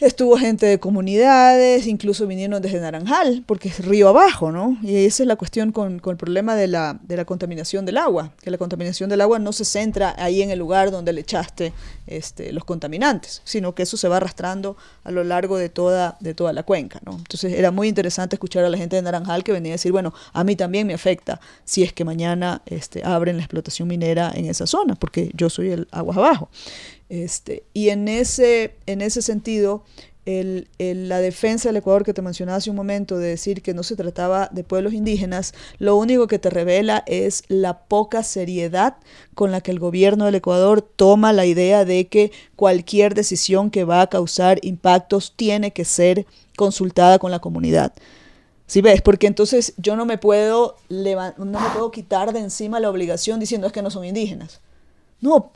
Estuvo gente de comunidades, incluso vinieron desde Naranjal, porque es río abajo, ¿no? Y esa es la cuestión con, con el problema de la, de la, contaminación del agua, que la contaminación del agua no se centra ahí en el lugar donde le echaste este, los contaminantes, sino que eso se va arrastrando a lo largo de toda, de toda la cuenca, ¿no? Entonces era muy interesante escuchar a la gente de Naranjal que venía a decir, bueno, a mí también me afecta si es que mañana este, abren la explotación minera en esa zona, porque yo soy el aguas abajo. Este, y en ese, en ese sentido, el, el, la defensa del Ecuador que te mencionaba hace un momento, de decir que no se trataba de pueblos indígenas, lo único que te revela es la poca seriedad con la que el gobierno del Ecuador toma la idea de que cualquier decisión que va a causar impactos tiene que ser consultada con la comunidad. ¿Sí ves? Porque entonces yo no me puedo no me puedo quitar de encima la obligación diciendo es que no son indígenas. No,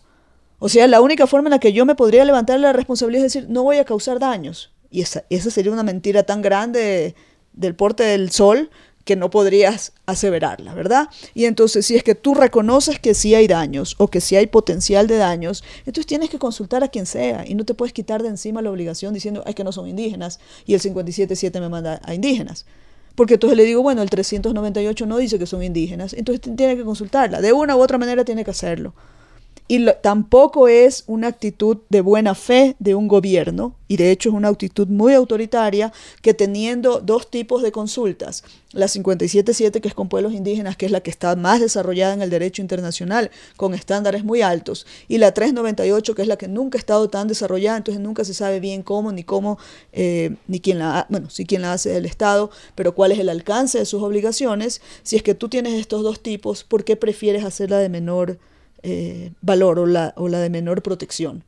o sea, la única forma en la que yo me podría levantar la responsabilidad es decir, no voy a causar daños. Y esa, esa sería una mentira tan grande del porte del sol que no podrías aseverarla, ¿verdad? Y entonces, si es que tú reconoces que sí hay daños o que sí hay potencial de daños, entonces tienes que consultar a quien sea y no te puedes quitar de encima la obligación diciendo, es que no son indígenas y el 57.7 me manda a indígenas. Porque entonces le digo, bueno, el 398 no dice que son indígenas, entonces tiene que consultarla. De una u otra manera tiene que hacerlo. Y tampoco es una actitud de buena fe de un gobierno, y de hecho es una actitud muy autoritaria, que teniendo dos tipos de consultas, la 577 que es con pueblos indígenas, que es la que está más desarrollada en el derecho internacional, con estándares muy altos, y la 398 que es la que nunca ha estado tan desarrollada, entonces nunca se sabe bien cómo, ni cómo, eh, ni quién la, bueno, sí quién la hace el Estado, pero cuál es el alcance de sus obligaciones. Si es que tú tienes estos dos tipos, ¿por qué prefieres hacerla de menor eh, valor o la, o la de menor protección.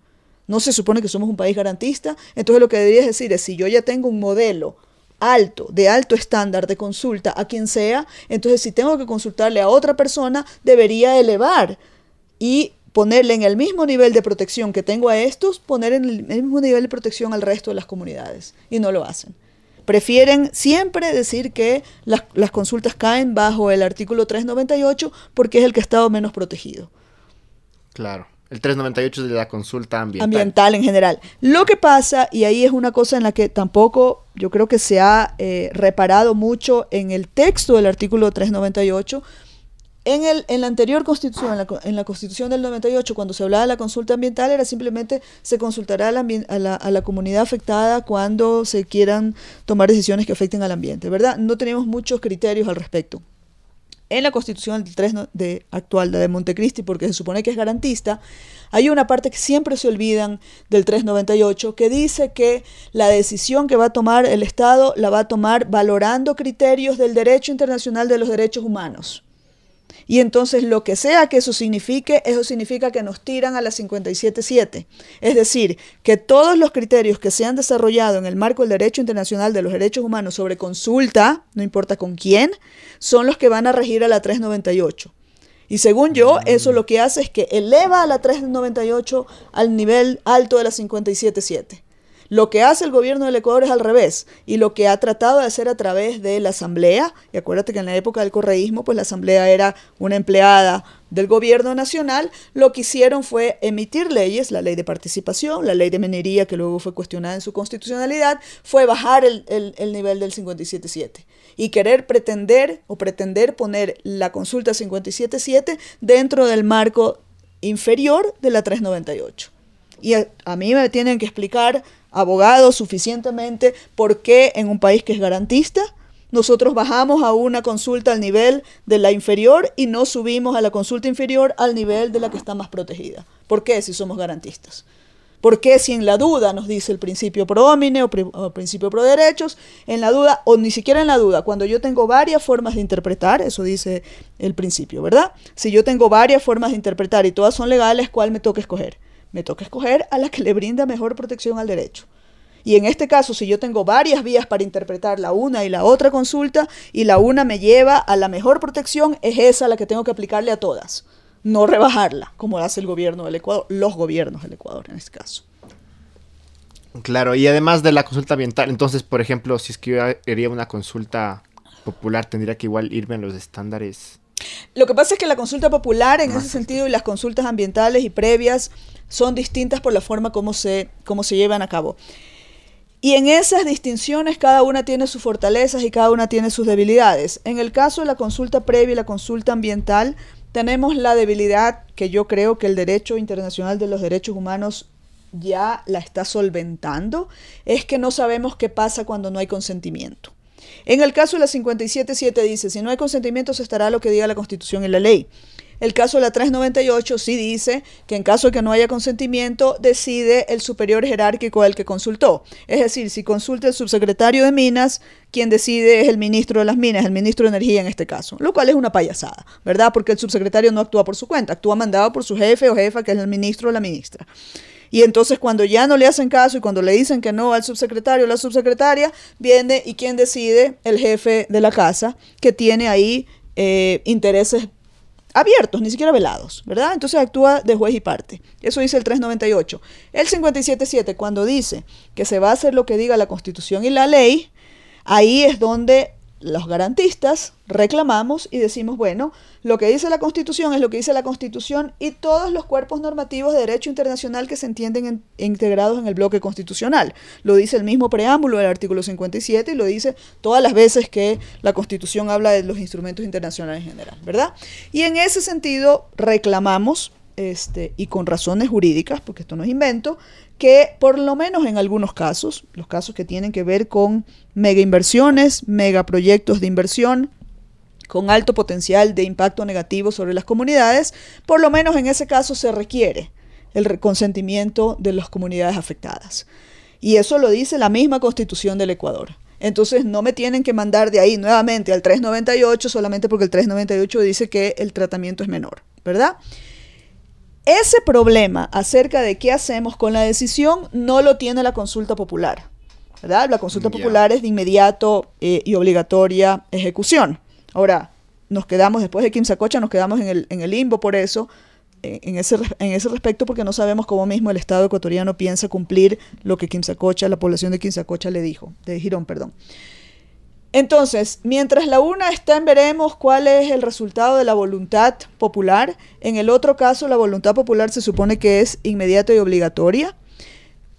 No se supone que somos un país garantista, entonces lo que deberías decir es, si yo ya tengo un modelo alto, de alto estándar de consulta a quien sea, entonces si tengo que consultarle a otra persona, debería elevar y ponerle en el mismo nivel de protección que tengo a estos, poner en el mismo nivel de protección al resto de las comunidades. Y no lo hacen. Prefieren siempre decir que las, las consultas caen bajo el artículo 398 porque es el que ha estado menos protegido. Claro. El 398 es de la consulta ambiental. Ambiental en general. Lo que pasa, y ahí es una cosa en la que tampoco yo creo que se ha eh, reparado mucho en el texto del artículo 398, en, el, en la anterior constitución, en la, la, constitución del 98, cuando se hablaba de la consulta ambiental, era simplemente se consultará a, la, a la, comunidad afectada cuando se quieran tomar decisiones que afecten al ambiente, ¿verdad? No tenemos muchos criterios al respecto en la constitución del 3 de, actual de Montecristi, porque se supone que es garantista, hay una parte que siempre se olvidan del 398 que dice que la decisión que va a tomar el Estado la va a tomar valorando criterios del derecho internacional de los derechos humanos. Y entonces lo que sea que eso signifique, eso significa que nos tiran a la 57.7. Es decir, que todos los criterios que se han desarrollado en el marco del derecho internacional de los derechos humanos sobre consulta, no importa con quién, son los que van a regir a la 398. Y según yo, eso lo que hace es que eleva a la 398 al nivel alto de la 57.7. Lo que hace el gobierno del Ecuador es al revés, y lo que ha tratado de hacer a través de la Asamblea, y acuérdate que en la época del correísmo, pues la Asamblea era una empleada del gobierno nacional, lo que hicieron fue emitir leyes, la ley de participación, la ley de minería, que luego fue cuestionada en su constitucionalidad, fue bajar el, el nivel del 57.7 y querer pretender o pretender poner la consulta 57.7 dentro del marco inferior de la 398. Y a, mí me tienen que explicar abogados suficientemente por qué en un país que es garantista nosotros bajamos a una consulta al nivel de la inferior y no subimos a la consulta inferior al nivel de la que está más protegida. ¿Por qué si somos garantistas? ¿Por qué si en la duda nos dice el principio pro homine o, principio pro derechos, en la duda o ni siquiera en la duda, cuando yo tengo varias formas de interpretar, eso dice el principio, ¿verdad? Si yo tengo varias formas de interpretar y todas son legales, ¿cuál me toca escoger? Me toca escoger a la que le brinda mejor protección al derecho. Y en este caso, si yo tengo varias vías para interpretar la una y la otra consulta, y la una me lleva a la mejor protección, es esa la que tengo que aplicarle a todas, no rebajarla, como hace el gobierno del Ecuador, los gobiernos del Ecuador en este caso. Claro, y además de la consulta ambiental, entonces, por ejemplo, si es que yo haría una consulta popular, tendría que igual irme a los estándares lo que pasa es que la consulta popular en ese sentido y las consultas ambientales y previas son distintas por la forma como se, como se llevan a cabo. Y en esas distinciones cada una tiene sus fortalezas y cada una tiene sus debilidades. En el caso de la consulta previa y la consulta ambiental, tenemos la debilidad que yo creo que el derecho internacional de los derechos humanos ya la está solventando, es que no sabemos qué pasa cuando no hay consentimiento. En el caso de la 57.7 dice, si no hay consentimiento se estará lo que diga la Constitución y la ley. El caso de la 398 sí dice que en caso de que no haya consentimiento, decide el superior jerárquico al que consultó. Es decir, si consulta el subsecretario de Minas, quien decide es el ministro de las Minas, el ministro de Energía en este caso, lo cual es una payasada, ¿verdad? Porque el subsecretario no actúa por su cuenta, actúa mandado por su jefe o jefa, que es el ministro o la ministra. Y entonces cuando ya no le hacen caso y cuando le dicen que no al subsecretario o la subsecretaria, viene y quien decide, el jefe de la casa, que tiene ahí eh, intereses abiertos, ni siquiera velados, ¿verdad? Entonces actúa de juez y parte. Eso dice el 398. El 57.7, cuando dice que se va a hacer lo que diga la Constitución y la ley, ahí es donde los garantistas reclamamos y decimos, bueno, lo que dice la Constitución es lo que dice la Constitución y todos los cuerpos normativos de derecho internacional que se entienden integrados en el bloque constitucional. Lo dice el mismo preámbulo del artículo 57 y lo dice todas las veces que la Constitución habla de los instrumentos internacionales en general, ¿verdad? Y en ese sentido reclamamos este, y con razones jurídicas, porque esto no es invento, que por lo menos en algunos casos, los casos que tienen que ver con mega inversiones, megaproyectos de inversión, con alto potencial de impacto negativo sobre las comunidades, por lo menos en ese caso se requiere el consentimiento de las comunidades afectadas. Y eso lo dice la misma constitución del Ecuador. Entonces no me tienen que mandar de ahí nuevamente al 398 solamente porque el 398 dice que el tratamiento es menor, ¿verdad? Ese problema acerca de qué hacemos con la decisión no lo tiene la consulta popular. ¿verdad? La consulta popular es de inmediato eh, y obligatoria ejecución. Ahora, nos quedamos, después de Quimsacocha, nos quedamos en el, en el limbo por eso, eh, en, ese, en ese respecto, porque no sabemos cómo mismo el Estado ecuatoriano piensa cumplir lo que Quimsacocha, la población de Quimsacocha le dijo, de Girón, perdón. Entonces, mientras la una está en veremos cuál es el resultado de la voluntad popular, en el otro caso la voluntad popular se supone que es inmediata y obligatoria,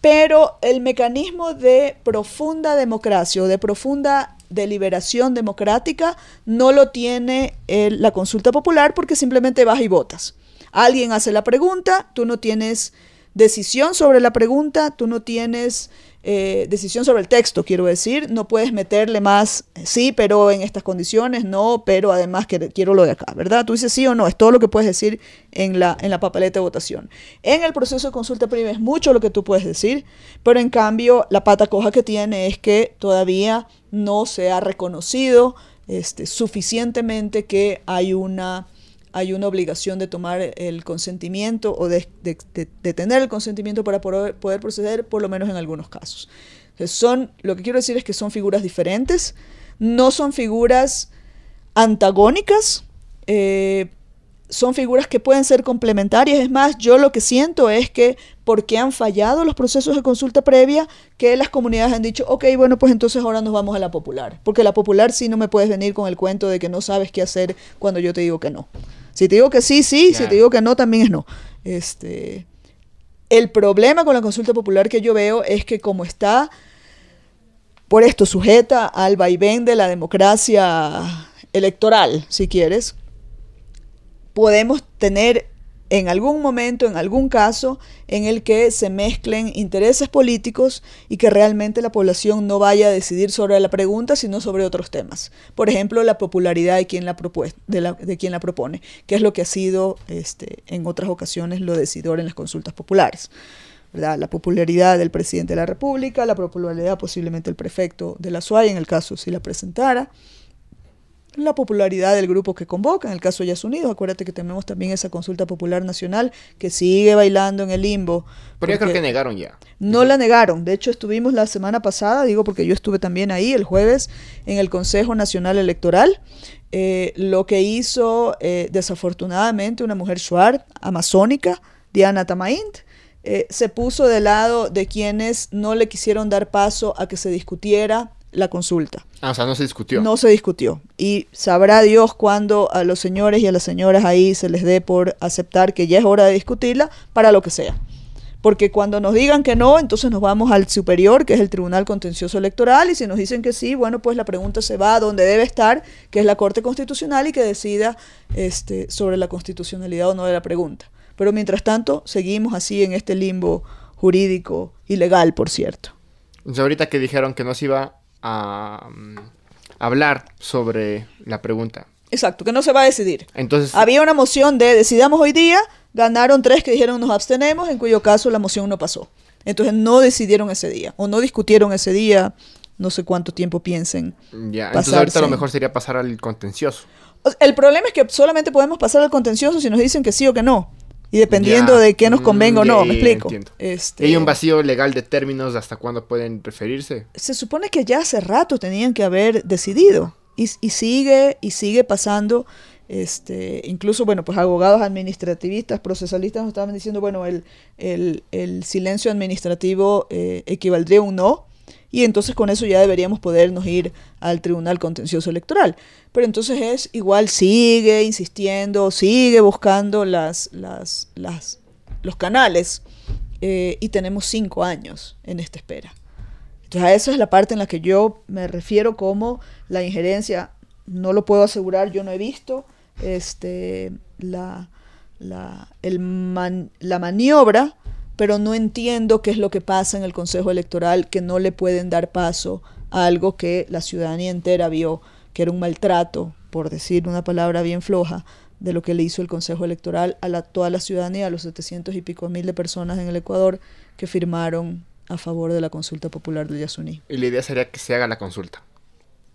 pero el mecanismo de profunda democracia o de profunda deliberación democrática no lo tiene la consulta popular porque simplemente vas y votas. Alguien hace la pregunta, tú no tienes decisión sobre la pregunta, tú no tienes eh, decisión sobre el texto, quiero decir, no puedes meterle más sí, pero en estas condiciones, no, pero además que quiero lo de acá, ¿verdad? Tú dices sí o no, es todo lo que puedes decir en la, en la papeleta de votación. En el proceso de consulta previa es mucho lo que tú puedes decir, pero en cambio la pata coja que tiene es que todavía no se ha reconocido este, suficientemente que hay una hay una obligación de tomar el consentimiento o de, tener el consentimiento para poder, proceder, por lo menos en algunos casos. son, lo que quiero decir es que son figuras diferentes, no son figuras antagónicas, eh, son figuras que pueden ser complementarias. Es más, yo lo que siento es que porque han fallado los procesos de consulta previa, que las comunidades han dicho, ok, bueno, pues entonces ahora nos vamos a la popular. Porque la popular sí no me puedes venir con el cuento de que no sabes qué hacer cuando yo te digo que no. Si te digo que sí, sí, si te digo que no, también es no. Este, el problema con la consulta popular que yo veo es que como está por esto sujeta al vaivén de la democracia electoral, si quieres, podemos tener en algún momento, en algún caso, en el que se mezclen intereses políticos y que realmente la población no vaya a decidir sobre la pregunta, sino sobre otros temas. Por ejemplo, la popularidad de quien la, de, de quien la propone, que es lo que ha sido este, en otras ocasiones lo decidor en las consultas populares. La popularidad del presidente de la República, la popularidad posiblemente del prefecto de la SUAY, en el caso si la presentara, la popularidad del grupo que convoca, en el caso de Yas Unidos, acuérdate que tenemos también esa consulta popular nacional que sigue bailando en el limbo. Pero yo creo que negaron ya. No la negaron, de hecho estuvimos la semana pasada, digo porque yo estuve también ahí el jueves en el Consejo Nacional Electoral, eh, lo que hizo eh, desafortunadamente una mujer shuar, amazónica, Diana Tamaint, eh, se puso de lado de quienes no le quisieron dar paso a que se discutiera la consulta. Ah, o sea, no se discutió. No se discutió. Y sabrá Dios cuándo a los señores y a las señoras ahí se les dé por aceptar que ya es hora de discutirla para lo que sea. Porque cuando nos digan que no, entonces nos vamos al superior, que es el Tribunal Contencioso Electoral, y si nos dicen que sí, bueno, pues la pregunta se va a donde debe estar, que es la Corte Constitucional, y que decida este, sobre la constitucionalidad o no de la pregunta. Pero mientras tanto, seguimos así en este limbo jurídico y legal, por cierto. Entonces, ahorita que dijeron que no se iba a, mm, hablar sobre la pregunta. Exacto, que no se va a decidir. Entonces, había una moción de decidamos hoy día, ganaron tres que dijeron nos abstenemos, en cuyo caso la moción no pasó. Entonces no decidieron ese día o no discutieron ese día, no sé cuánto tiempo piensen. Ya, entonces ahorita lo mejor sería pasar al contencioso. El problema es que solamente podemos pasar al contencioso si nos dicen que sí o que no. Y dependiendo de qué nos convenga o no, me explico. Este, ¿Hay un vacío legal de términos hasta cuándo pueden referirse? Se supone que ya hace rato tenían que haber decidido. Y, sigue, y sigue pasando. Este, incluso, bueno, pues abogados administrativistas, procesalistas nos estaban diciendo, bueno, el, el, silencio administrativo eh, equivaldría a un no. Y entonces con eso ya deberíamos podernos ir al Tribunal Contencioso Electoral. Pero entonces es igual, sigue insistiendo, sigue buscando las, las, las los canales eh, y tenemos cinco años en esta espera. Entonces a esa es la parte en la que yo me refiero como la injerencia, no lo puedo asegurar, yo no he visto este, la, la, el la maniobra, pero no entiendo qué es lo que pasa en el Consejo Electoral, que no le pueden dar paso a algo que la ciudadanía entera vio que era un maltrato, por decir una palabra bien floja, de lo que le hizo el Consejo Electoral a la, toda la ciudadanía, a los 700 y pico mil de personas en el Ecuador que firmaron a favor de la consulta popular del Yasuní. Y la idea sería que se haga la consulta,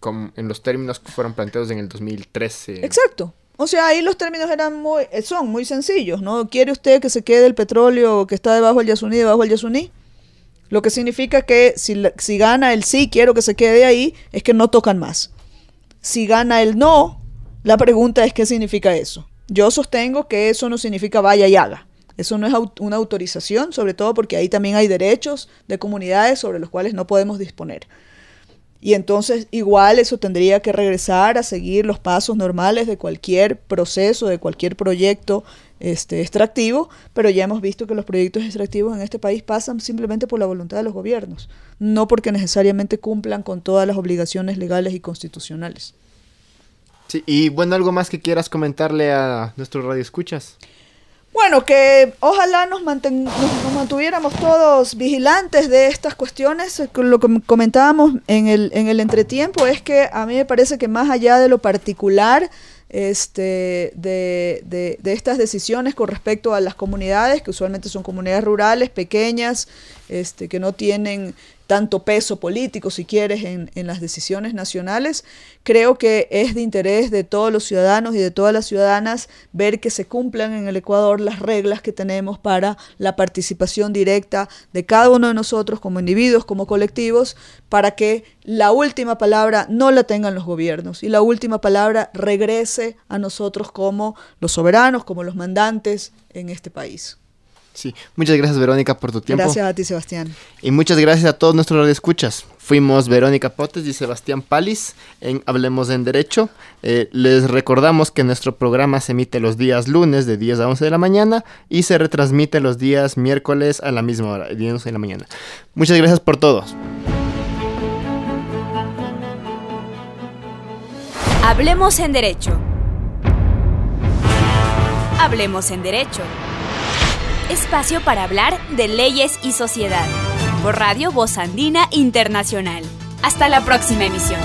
como en los términos que fueron planteados en el 2013. Exacto. O sea, ahí los términos eran muy, eh, son muy sencillos, ¿no? ¿Quiere usted que se quede el petróleo que está debajo del Yasuní, debajo del Yasuní? Lo que significa que si, si gana el sí, quiero que se quede ahí, es que no tocan más. Si gana el no, la pregunta es qué significa eso. Yo sostengo que eso no significa vaya y haga. Eso no es una autorización, sobre todo porque ahí también hay derechos de comunidades sobre los cuales no podemos disponer. Y entonces igual eso tendría que regresar a seguir los pasos normales de cualquier proceso, de cualquier proyecto este, extractivo, pero ya hemos visto que los proyectos extractivos en este país pasan simplemente por la voluntad de los gobiernos, no porque necesariamente cumplan con todas las obligaciones legales y constitucionales y bueno, algo más que quieras comentarle a nuestros radioescuchas. Bueno, que ojalá nos, nos, mantuviéramos todos vigilantes de estas cuestiones. Lo que comentábamos en el, en el entretiempo es que a mí me parece que más allá de lo particular este, de, de, de, estas decisiones con respecto a las comunidades, que usualmente son comunidades rurales, pequeñas, este, que no tienen tanto peso político, si quieres, en, en, las decisiones nacionales, creo que es de interés de todos los ciudadanos y de todas las ciudadanas ver que se cumplan en el Ecuador las reglas que tenemos para la participación directa de cada uno de nosotros como individuos, como colectivos, para que la última palabra no la tengan los gobiernos y la última palabra regrese a nosotros como los soberanos, como los mandantes en este país. Sí, muchas gracias Verónica por tu tiempo. Gracias a ti Sebastián. Y muchas gracias a todos nuestros escuchas. Fuimos Verónica Potes y Sebastián Palis en Hablemos en Derecho. Eh, les recordamos que nuestro programa se emite los días lunes de 10 a 11 de la mañana y se retransmite los días miércoles a la misma hora, de 10 a 11 de la mañana. Muchas gracias por todos. Hablemos en Derecho. Hablemos en Derecho espacio para hablar de leyes y sociedad. Por Radio Voz Andina Internacional. Hasta la próxima emisión.